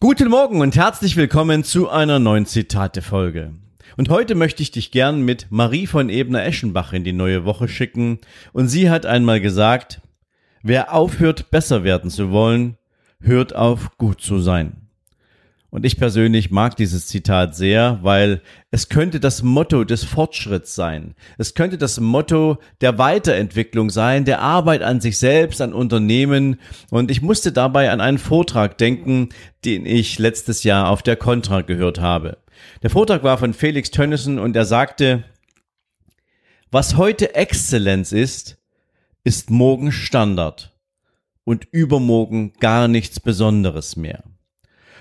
Guten Morgen und herzlich willkommen zu einer neuen Zitate-Folge. Und heute möchte ich dich gern mit Marie von Ebner-Eschenbach in die neue Woche schicken. Und sie hat einmal gesagt, wer aufhört, besser werden zu wollen, hört auf, gut zu sein. Und ich persönlich mag dieses Zitat sehr, weil es könnte das Motto des Fortschritts sein. Es könnte das Motto der Weiterentwicklung sein, der Arbeit an sich selbst, an Unternehmen. Und ich musste dabei an einen Vortrag denken, den ich letztes Jahr auf der Contra gehört habe. Der Vortrag war von Felix Tönnissen und er sagte, was heute Exzellenz ist, ist morgen Standard und übermorgen gar nichts Besonderes mehr.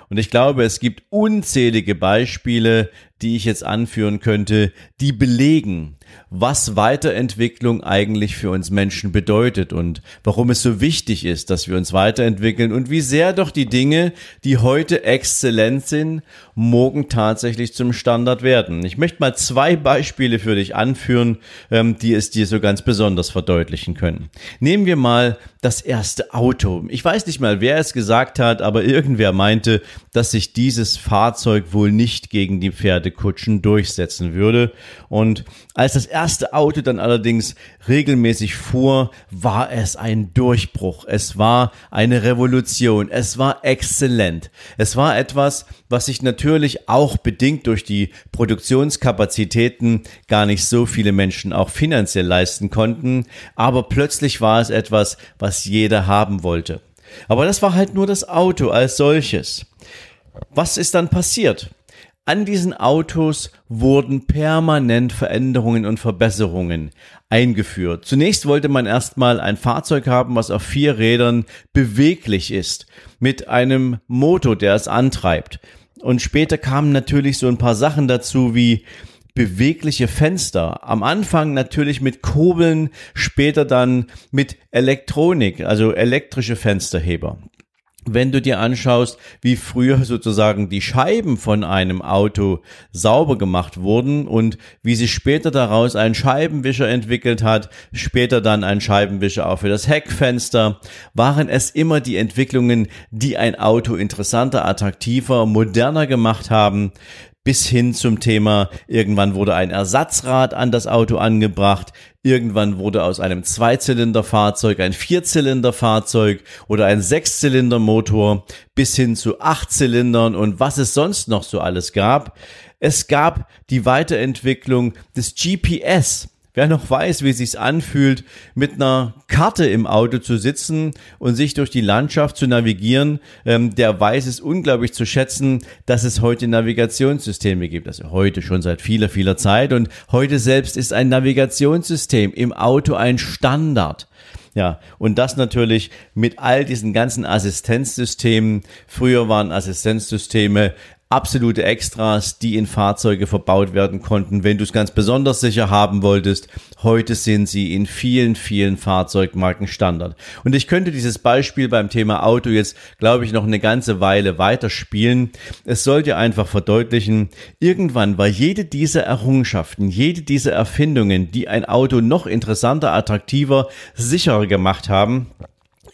Und ich glaube, es gibt unzählige Beispiele, die ich jetzt anführen könnte, die belegen, was Weiterentwicklung eigentlich für uns Menschen bedeutet und warum es so wichtig ist, dass wir uns weiterentwickeln und wie sehr doch die Dinge, die heute exzellent sind, morgen tatsächlich zum Standard werden. Ich möchte mal zwei Beispiele für dich anführen, ähm, die es dir so ganz besonders verdeutlichen können. Nehmen wir mal das erste Auto. Ich weiß nicht mal, wer es gesagt hat, aber irgendwer meinte, dass sich dieses Fahrzeug wohl nicht gegen die Pferdekutschen durchsetzen würde. Und als das erste Auto dann allerdings regelmäßig fuhr, war es ein Durchbruch. Es war eine Revolution. Es war exzellent. Es war etwas, was sich natürlich auch bedingt durch die Produktionskapazitäten gar nicht so viele Menschen auch finanziell leisten konnten. Aber plötzlich war es etwas, was jeder haben wollte. Aber das war halt nur das Auto als solches. Was ist dann passiert? An diesen Autos wurden permanent Veränderungen und Verbesserungen eingeführt. Zunächst wollte man erstmal ein Fahrzeug haben, was auf vier Rädern beweglich ist, mit einem Motor, der es antreibt. Und später kamen natürlich so ein paar Sachen dazu wie bewegliche Fenster. Am Anfang natürlich mit Kurbeln, später dann mit Elektronik, also elektrische Fensterheber wenn du dir anschaust, wie früher sozusagen die Scheiben von einem Auto sauber gemacht wurden und wie sich später daraus ein Scheibenwischer entwickelt hat, später dann ein Scheibenwischer auch für das Heckfenster, waren es immer die Entwicklungen, die ein Auto interessanter, attraktiver, moderner gemacht haben bis hin zum Thema, irgendwann wurde ein Ersatzrad an das Auto angebracht, irgendwann wurde aus einem Zweizylinderfahrzeug ein Vierzylinderfahrzeug oder ein Sechszylindermotor bis hin zu Achtzylindern und was es sonst noch so alles gab. Es gab die Weiterentwicklung des GPS. Wer noch weiß, wie es sich anfühlt, mit einer Karte im Auto zu sitzen und sich durch die Landschaft zu navigieren, ähm, der weiß es unglaublich zu schätzen, dass es heute Navigationssysteme gibt. Also heute schon seit vieler, vieler Zeit. Und heute selbst ist ein Navigationssystem im Auto ein Standard. Ja, und das natürlich mit all diesen ganzen Assistenzsystemen. Früher waren Assistenzsysteme absolute Extras, die in Fahrzeuge verbaut werden konnten, wenn du es ganz besonders sicher haben wolltest. Heute sind sie in vielen, vielen Fahrzeugmarken Standard. Und ich könnte dieses Beispiel beim Thema Auto jetzt, glaube ich, noch eine ganze Weile weiterspielen. Es soll dir einfach verdeutlichen, irgendwann war jede dieser Errungenschaften, jede dieser Erfindungen, die ein Auto noch interessanter, attraktiver, sicherer gemacht haben,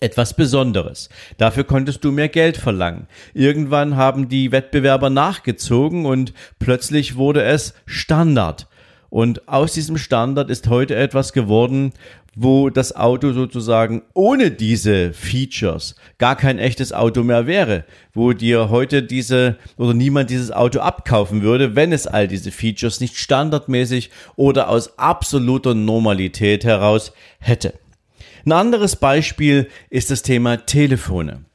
etwas Besonderes. Dafür konntest du mehr Geld verlangen. Irgendwann haben die Wettbewerber nachgezogen und plötzlich wurde es Standard. Und aus diesem Standard ist heute etwas geworden, wo das Auto sozusagen ohne diese Features gar kein echtes Auto mehr wäre, wo dir heute diese oder niemand dieses Auto abkaufen würde, wenn es all diese Features nicht standardmäßig oder aus absoluter Normalität heraus hätte. Ein anderes Beispiel ist das Thema Telefone.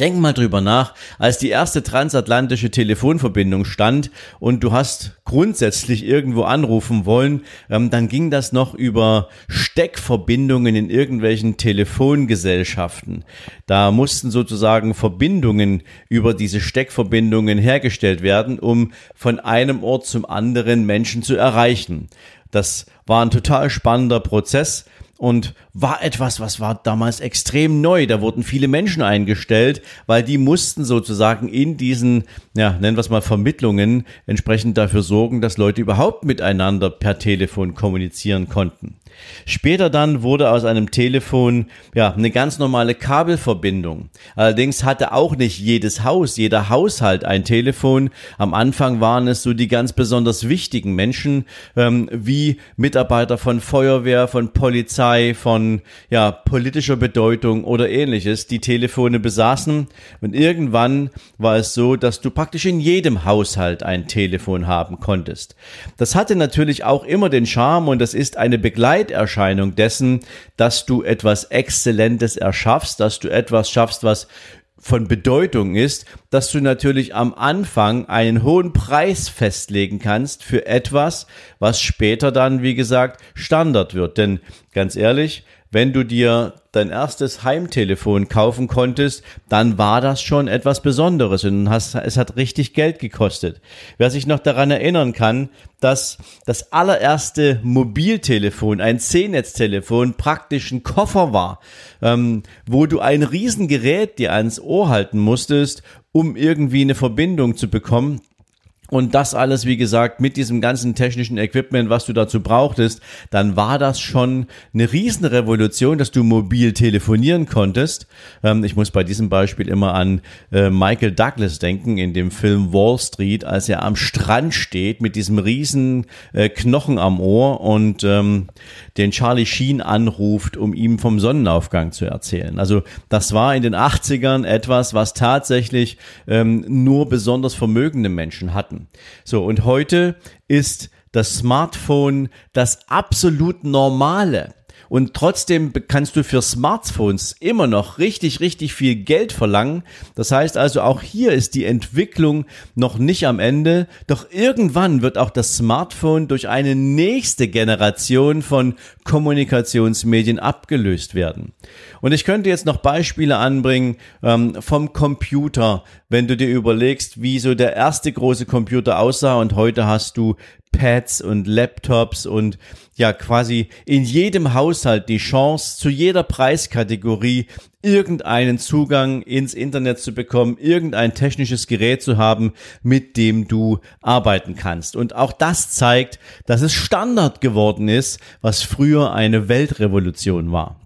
Denk mal drüber nach, als die erste transatlantische Telefonverbindung stand und du hast grundsätzlich irgendwo anrufen wollen, ähm, dann ging das noch über Steckverbindungen in irgendwelchen Telefongesellschaften. Da mussten sozusagen Verbindungen über diese Steckverbindungen hergestellt werden, um von einem Ort zum anderen Menschen zu erreichen. Das war ein total spannender Prozess und war etwas, was war damals extrem neu. Da wurden viele Menschen eingestellt, weil die mussten sozusagen in diesen, ja, nennen wir es mal Vermittlungen, entsprechend dafür sorgen, dass Leute überhaupt miteinander per Telefon kommunizieren konnten. Später dann wurde aus einem Telefon ja eine ganz normale Kabelverbindung. Allerdings hatte auch nicht jedes Haus, jeder Haushalt ein Telefon. Am Anfang waren es so die ganz besonders wichtigen Menschen ähm, wie Mitarbeiter von Feuerwehr, von Polizei, von ja politischer Bedeutung oder ähnliches, die Telefone besaßen. Und irgendwann war es so, dass du praktisch in jedem Haushalt ein Telefon haben konntest. Das hatte natürlich auch immer den Charme und das ist eine Begleitung Begleiterscheinung dessen, dass du etwas Exzellentes erschaffst, dass du etwas schaffst, was von Bedeutung ist, dass du natürlich am Anfang einen hohen Preis festlegen kannst für etwas, was später dann, wie gesagt, Standard wird. Denn ganz ehrlich, wenn du dir dein erstes Heimtelefon kaufen konntest, dann war das schon etwas Besonderes und hast, es hat richtig Geld gekostet. Wer sich noch daran erinnern kann, dass das allererste Mobiltelefon, ein C-Netz-Telefon, praktisch ein Koffer war, ähm, wo du ein Riesengerät dir ans Ohr halten musstest, um irgendwie eine Verbindung zu bekommen, und das alles, wie gesagt, mit diesem ganzen technischen Equipment, was du dazu brauchtest, dann war das schon eine Riesenrevolution, dass du mobil telefonieren konntest. Ähm, ich muss bei diesem Beispiel immer an äh, Michael Douglas denken in dem Film Wall Street, als er am Strand steht mit diesem riesen äh, Knochen am Ohr und ähm, den Charlie Sheen anruft, um ihm vom Sonnenaufgang zu erzählen. Also das war in den 80ern etwas, was tatsächlich ähm, nur besonders vermögende Menschen hatten. So, und heute ist das Smartphone das absolut normale. Und trotzdem kannst du für Smartphones immer noch richtig, richtig viel Geld verlangen. Das heißt also, auch hier ist die Entwicklung noch nicht am Ende. Doch irgendwann wird auch das Smartphone durch eine nächste Generation von Kommunikationsmedien abgelöst werden. Und ich könnte jetzt noch Beispiele anbringen ähm, vom Computer, wenn du dir überlegst, wie so der erste große Computer aussah und heute hast du Pads und Laptops und ja quasi in jedem Haushalt die Chance, zu jeder Preiskategorie irgendeinen Zugang ins Internet zu bekommen, irgendein technisches Gerät zu haben, mit dem du arbeiten kannst. Und auch das zeigt, dass es Standard geworden ist, was früher eine Weltrevolution war.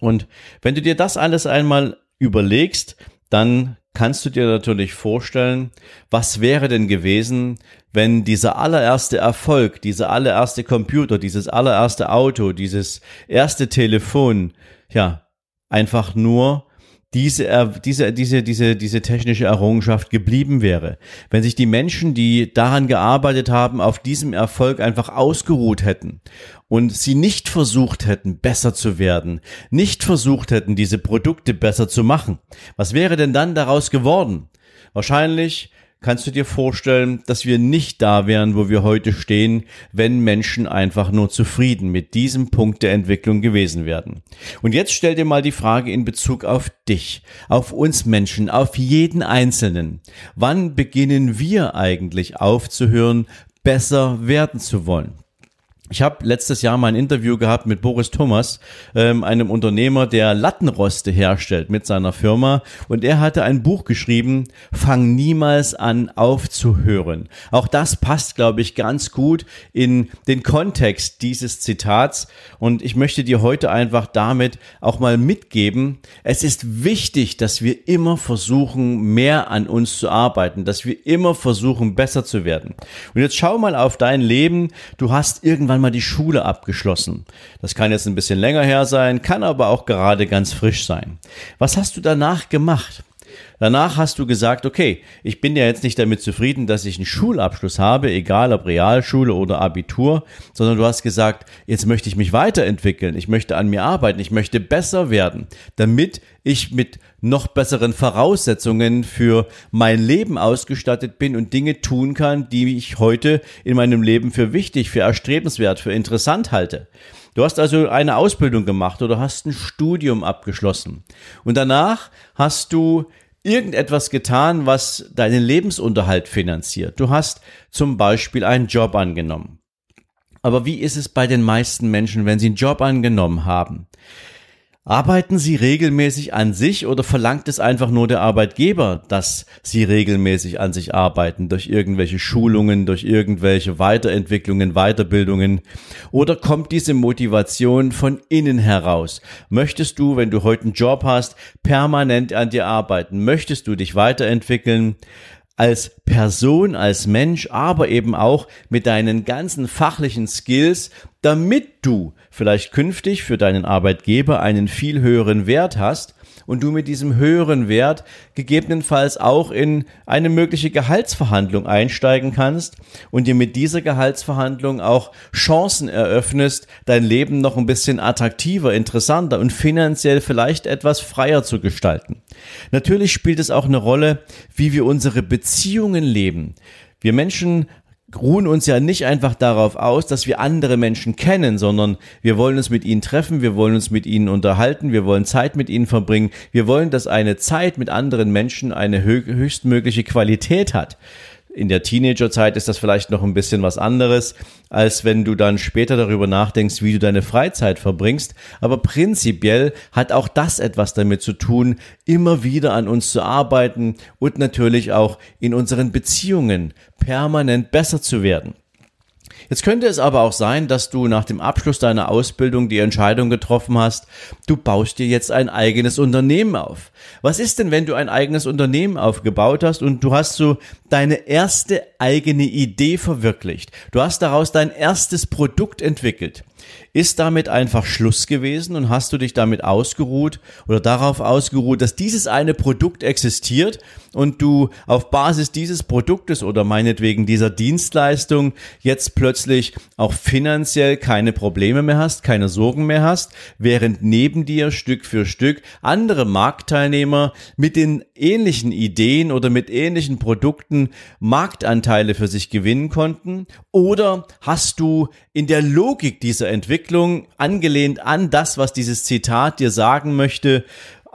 Und wenn du dir das alles einmal überlegst, dann kannst du dir natürlich vorstellen, was wäre denn gewesen, wenn dieser allererste Erfolg, dieser allererste Computer, dieses allererste Auto, dieses erste Telefon, ja, einfach nur diese, diese, diese, diese, diese technische Errungenschaft geblieben wäre. Wenn sich die Menschen, die daran gearbeitet haben, auf diesem Erfolg einfach ausgeruht hätten und sie nicht versucht hätten, besser zu werden, nicht versucht hätten, diese Produkte besser zu machen, was wäre denn dann daraus geworden? Wahrscheinlich kannst du dir vorstellen, dass wir nicht da wären, wo wir heute stehen, wenn Menschen einfach nur zufrieden mit diesem Punkt der Entwicklung gewesen wären. Und jetzt stell dir mal die Frage in Bezug auf dich, auf uns Menschen, auf jeden Einzelnen. Wann beginnen wir eigentlich aufzuhören, besser werden zu wollen? Ich habe letztes Jahr mal ein Interview gehabt mit Boris Thomas, ähm, einem Unternehmer, der Lattenroste herstellt mit seiner Firma. Und er hatte ein Buch geschrieben, Fang niemals an aufzuhören. Auch das passt, glaube ich, ganz gut in den Kontext dieses Zitats. Und ich möchte dir heute einfach damit auch mal mitgeben, es ist wichtig, dass wir immer versuchen, mehr an uns zu arbeiten, dass wir immer versuchen, besser zu werden. Und jetzt schau mal auf dein Leben. Du hast irgendwann irgendwann mal die Schule abgeschlossen. Das kann jetzt ein bisschen länger her sein, kann aber auch gerade ganz frisch sein. Was hast du danach gemacht? Danach hast du gesagt, okay, ich bin ja jetzt nicht damit zufrieden, dass ich einen Schulabschluss habe, egal ob Realschule oder Abitur, sondern du hast gesagt, jetzt möchte ich mich weiterentwickeln, ich möchte an mir arbeiten, ich möchte besser werden, damit ich mit noch besseren Voraussetzungen für mein Leben ausgestattet bin und Dinge tun kann, die ich heute in meinem Leben für wichtig, für erstrebenswert, für interessant halte. Du hast also eine Ausbildung gemacht oder hast ein Studium abgeschlossen. Und danach hast du irgendetwas getan, was deinen Lebensunterhalt finanziert. Du hast zum Beispiel einen Job angenommen. Aber wie ist es bei den meisten Menschen, wenn sie einen Job angenommen haben? Arbeiten Sie regelmäßig an sich oder verlangt es einfach nur der Arbeitgeber, dass Sie regelmäßig an sich arbeiten, durch irgendwelche Schulungen, durch irgendwelche Weiterentwicklungen, Weiterbildungen? Oder kommt diese Motivation von innen heraus? Möchtest du, wenn du heute einen Job hast, permanent an dir arbeiten? Möchtest du dich weiterentwickeln? Als Person, als Mensch, aber eben auch mit deinen ganzen fachlichen Skills, damit du vielleicht künftig für deinen Arbeitgeber einen viel höheren Wert hast und du mit diesem höheren Wert gegebenenfalls auch in eine mögliche Gehaltsverhandlung einsteigen kannst und dir mit dieser Gehaltsverhandlung auch Chancen eröffnest, dein Leben noch ein bisschen attraktiver, interessanter und finanziell vielleicht etwas freier zu gestalten. Natürlich spielt es auch eine Rolle, wie wir unsere Beziehungen leben. Wir Menschen ruhen uns ja nicht einfach darauf aus, dass wir andere Menschen kennen, sondern wir wollen uns mit ihnen treffen, wir wollen uns mit ihnen unterhalten, wir wollen Zeit mit ihnen verbringen, wir wollen, dass eine Zeit mit anderen Menschen eine höchstmögliche Qualität hat in der Teenagerzeit ist das vielleicht noch ein bisschen was anderes, als wenn du dann später darüber nachdenkst, wie du deine Freizeit verbringst. Aber prinzipiell hat auch das etwas damit zu tun, immer wieder an uns zu arbeiten und natürlich auch in unseren Beziehungen permanent besser zu werden. Jetzt könnte es aber auch sein, dass du nach dem Abschluss deiner Ausbildung die Entscheidung getroffen hast, du baust dir jetzt ein eigenes Unternehmen auf. Was ist denn, wenn du ein eigenes Unternehmen aufgebaut hast und du hast so deine erste eigene Idee verwirklicht? Du hast daraus dein erstes Produkt entwickelt. Ist damit einfach Schluss gewesen und hast du dich damit ausgeruht oder darauf ausgeruht, dass dieses eine Produkt existiert und du auf Basis dieses Produktes oder meinetwegen dieser Dienstleistung jetzt plötzlich auch finanziell keine Probleme mehr hast, keine Sorgen mehr hast, während neben dir Stück für Stück andere Marktteilnehmer mit den ähnlichen Ideen oder mit ähnlichen Produkten Marktanteile für sich gewinnen konnten? Oder hast du in der Logik dieser Entwicklung, angelehnt an das, was dieses Zitat dir sagen möchte,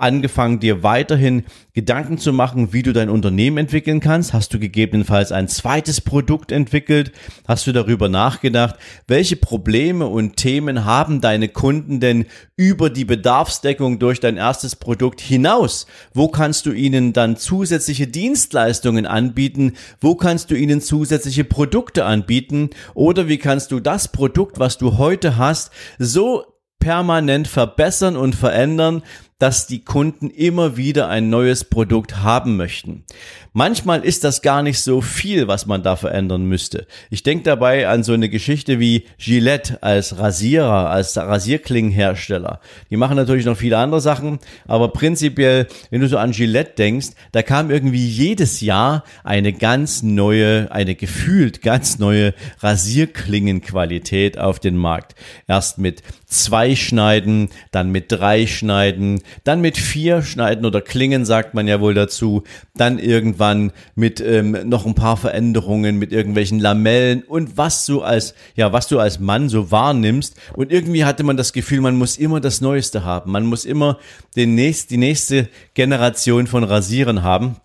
angefangen, dir weiterhin Gedanken zu machen, wie du dein Unternehmen entwickeln kannst? Hast du gegebenenfalls ein zweites Produkt entwickelt? Hast du darüber nachgedacht, welche Probleme und Themen haben deine Kunden denn über die Bedarfsdeckung durch dein erstes Produkt hinaus? Wo kannst du ihnen dann zusätzliche Dienstleistungen anbieten? Wo kannst du ihnen zusätzliche Produkte anbieten? Oder wie kannst du das Produkt, was du heute hast, so permanent verbessern und verändern, dass die Kunden immer wieder ein neues Produkt haben möchten. Manchmal ist das gar nicht so viel, was man da verändern müsste. Ich denke dabei an so eine Geschichte wie Gillette als Rasierer, als Rasierklingenhersteller. Die machen natürlich noch viele andere Sachen, aber prinzipiell, wenn du so an Gillette denkst, da kam irgendwie jedes Jahr eine ganz neue, eine gefühlt ganz neue Rasierklingenqualität auf den Markt. Erst mit zwei Schneiden, dann mit drei Schneiden, dann mit vier Schneiden oder Klingen sagt man ja wohl dazu, dann irgendwann mit ähm, noch ein paar Veränderungen, mit irgendwelchen Lamellen und was du als, ja, was du als Mann so wahrnimmst. Und irgendwie hatte man das Gefühl, man muss immer das Neueste haben. Man muss immer den nächst, die nächste Generation von Rasieren haben.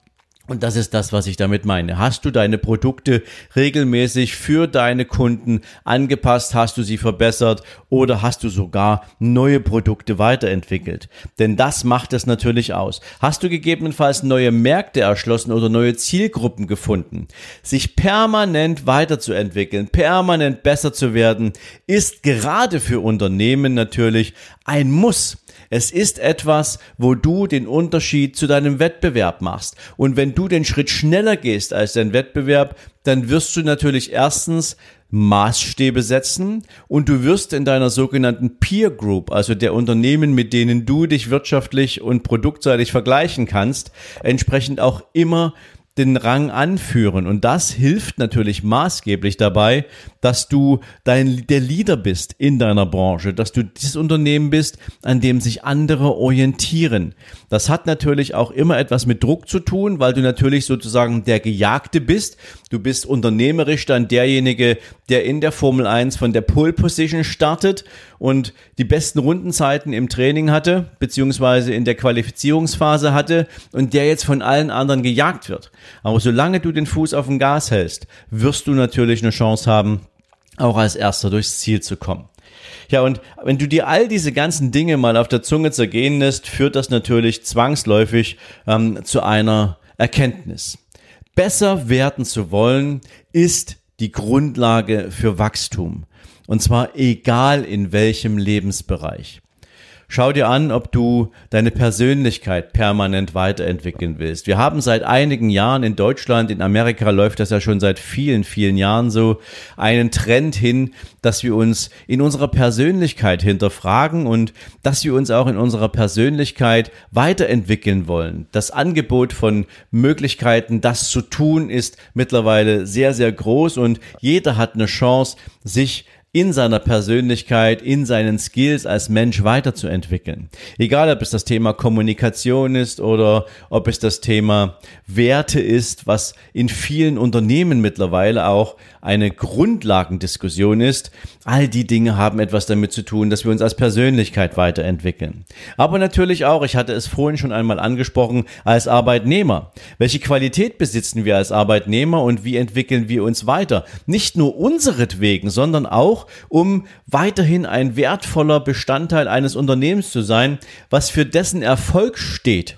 Und das ist das, was ich damit meine. Hast du deine Produkte regelmäßig für deine Kunden angepasst? Hast du sie verbessert? Oder hast du sogar neue Produkte weiterentwickelt? Denn das macht es natürlich aus. Hast du gegebenenfalls neue Märkte erschlossen oder neue Zielgruppen gefunden? Sich permanent weiterzuentwickeln, permanent besser zu werden, ist gerade für Unternehmen natürlich ein Muss. Es ist etwas, wo du den Unterschied zu deinem Wettbewerb machst. Und wenn du den Schritt schneller gehst als dein Wettbewerb, dann wirst du natürlich erstens Maßstäbe setzen und du wirst in deiner sogenannten Peer Group, also der Unternehmen, mit denen du dich wirtschaftlich und produktseitig vergleichen kannst, entsprechend auch immer den Rang anführen. Und das hilft natürlich maßgeblich dabei, dass du dein, der Leader bist in deiner Branche, dass du dieses Unternehmen bist, an dem sich andere orientieren. Das hat natürlich auch immer etwas mit Druck zu tun, weil du natürlich sozusagen der Gejagte bist. Du bist unternehmerisch dann derjenige, der in der Formel 1 von der Pole Position startet und die besten Rundenzeiten im Training hatte, beziehungsweise in der Qualifizierungsphase hatte und der jetzt von allen anderen gejagt wird. Aber solange du den Fuß auf dem Gas hältst, wirst du natürlich eine Chance haben, auch als erster durchs Ziel zu kommen. Ja, und wenn du dir all diese ganzen Dinge mal auf der Zunge zergehen lässt, führt das natürlich zwangsläufig ähm, zu einer Erkenntnis. Besser werden zu wollen, ist die Grundlage für Wachstum. Und zwar egal in welchem Lebensbereich. Schau dir an, ob du deine Persönlichkeit permanent weiterentwickeln willst. Wir haben seit einigen Jahren in Deutschland, in Amerika läuft das ja schon seit vielen, vielen Jahren so, einen Trend hin, dass wir uns in unserer Persönlichkeit hinterfragen und dass wir uns auch in unserer Persönlichkeit weiterentwickeln wollen. Das Angebot von Möglichkeiten, das zu tun, ist mittlerweile sehr, sehr groß und jeder hat eine Chance, sich in seiner Persönlichkeit, in seinen Skills als Mensch weiterzuentwickeln. Egal, ob es das Thema Kommunikation ist oder ob es das Thema Werte ist, was in vielen Unternehmen mittlerweile auch eine Grundlagendiskussion ist. All die Dinge haben etwas damit zu tun, dass wir uns als Persönlichkeit weiterentwickeln. Aber natürlich auch, ich hatte es vorhin schon einmal angesprochen, als Arbeitnehmer. Welche Qualität besitzen wir als Arbeitnehmer und wie entwickeln wir uns weiter? Nicht nur unseretwegen, sondern auch, um weiterhin ein wertvoller Bestandteil eines Unternehmens zu sein, was für dessen Erfolg steht.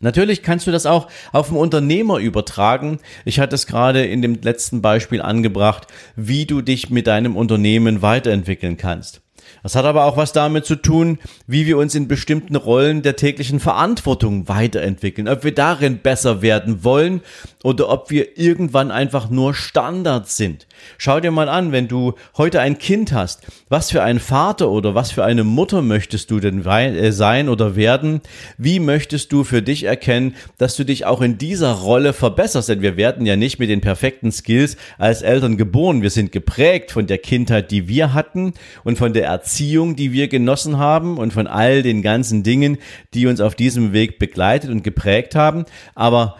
Natürlich kannst du das auch auf den Unternehmer übertragen. Ich hatte es gerade in dem letzten Beispiel angebracht, wie du dich mit deinem Unternehmen weiterentwickeln kannst. Das hat aber auch was damit zu tun, wie wir uns in bestimmten Rollen der täglichen Verantwortung weiterentwickeln, ob wir darin besser werden wollen oder ob wir irgendwann einfach nur Standard sind. Schau dir mal an, wenn du heute ein Kind hast, was für ein Vater oder was für eine Mutter möchtest du denn äh, sein oder werden? Wie möchtest du für dich erkennen, dass du dich auch in dieser Rolle verbesserst? Denn wir werden ja nicht mit den perfekten Skills als Eltern geboren. Wir sind geprägt von der Kindheit, die wir hatten und von der Erziehung, die wir genossen haben und von all den ganzen Dingen, die uns auf diesem Weg begleitet und geprägt haben. Aber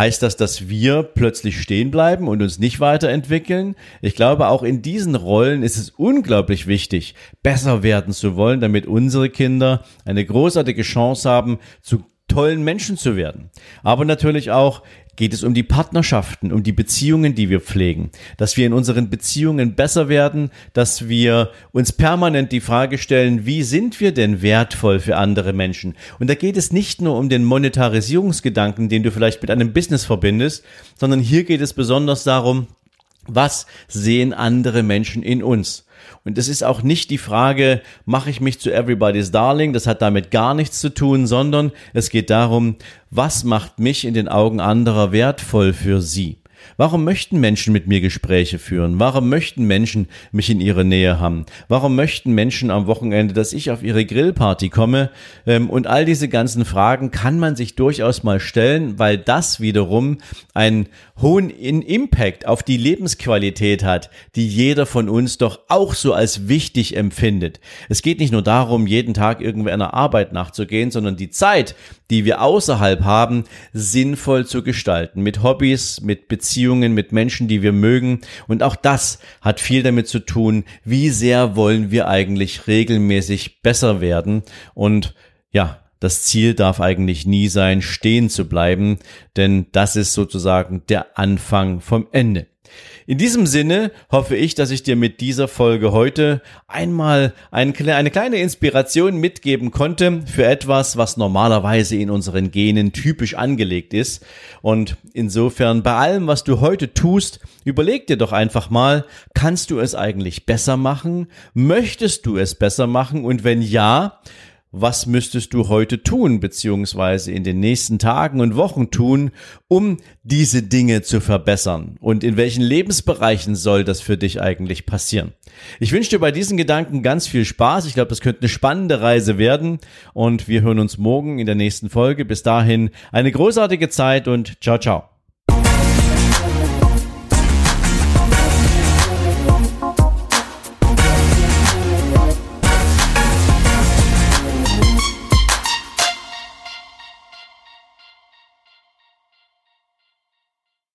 Heißt das, dass wir plötzlich stehen bleiben und uns nicht weiterentwickeln? Ich glaube, auch in diesen Rollen ist es unglaublich wichtig, besser werden zu wollen, damit unsere Kinder eine großartige Chance haben, zu tollen Menschen zu werden. Aber natürlich auch geht es um die Partnerschaften, um die Beziehungen, die wir pflegen, dass wir in unseren Beziehungen besser werden, dass wir uns permanent die Frage stellen, wie sind wir denn wertvoll für andere Menschen? Und da geht es nicht nur um den Monetarisierungsgedanken, den du vielleicht mit einem Business verbindest, sondern hier geht es besonders darum, was sehen andere Menschen in uns? Und es ist auch nicht die Frage, mache ich mich zu Everybody's Darling? Das hat damit gar nichts zu tun, sondern es geht darum, was macht mich in den Augen anderer wertvoll für sie? Warum möchten Menschen mit mir Gespräche führen? Warum möchten Menschen mich in ihre Nähe haben? Warum möchten Menschen am Wochenende, dass ich auf ihre Grillparty komme? Ähm, und all diese ganzen Fragen kann man sich durchaus mal stellen, weil das wiederum einen hohen Impact auf die Lebensqualität hat, die jeder von uns doch auch so als wichtig empfindet. Es geht nicht nur darum, jeden Tag irgendwie einer Arbeit nachzugehen, sondern die Zeit, die wir außerhalb haben, sinnvoll zu gestalten. Mit Hobbys, mit Beziehungen, mit Menschen, die wir mögen. Und auch das hat viel damit zu tun, wie sehr wollen wir eigentlich regelmäßig besser werden. Und ja, das Ziel darf eigentlich nie sein, stehen zu bleiben, denn das ist sozusagen der Anfang vom Ende. In diesem Sinne hoffe ich, dass ich dir mit dieser Folge heute einmal eine kleine Inspiration mitgeben konnte für etwas, was normalerweise in unseren Genen typisch angelegt ist. Und insofern bei allem, was du heute tust, überleg dir doch einfach mal, kannst du es eigentlich besser machen? Möchtest du es besser machen? Und wenn ja, was müsstest du heute tun, beziehungsweise in den nächsten Tagen und Wochen tun, um diese Dinge zu verbessern? Und in welchen Lebensbereichen soll das für dich eigentlich passieren? Ich wünsche dir bei diesen Gedanken ganz viel Spaß. Ich glaube, das könnte eine spannende Reise werden. Und wir hören uns morgen in der nächsten Folge. Bis dahin eine großartige Zeit und ciao, ciao.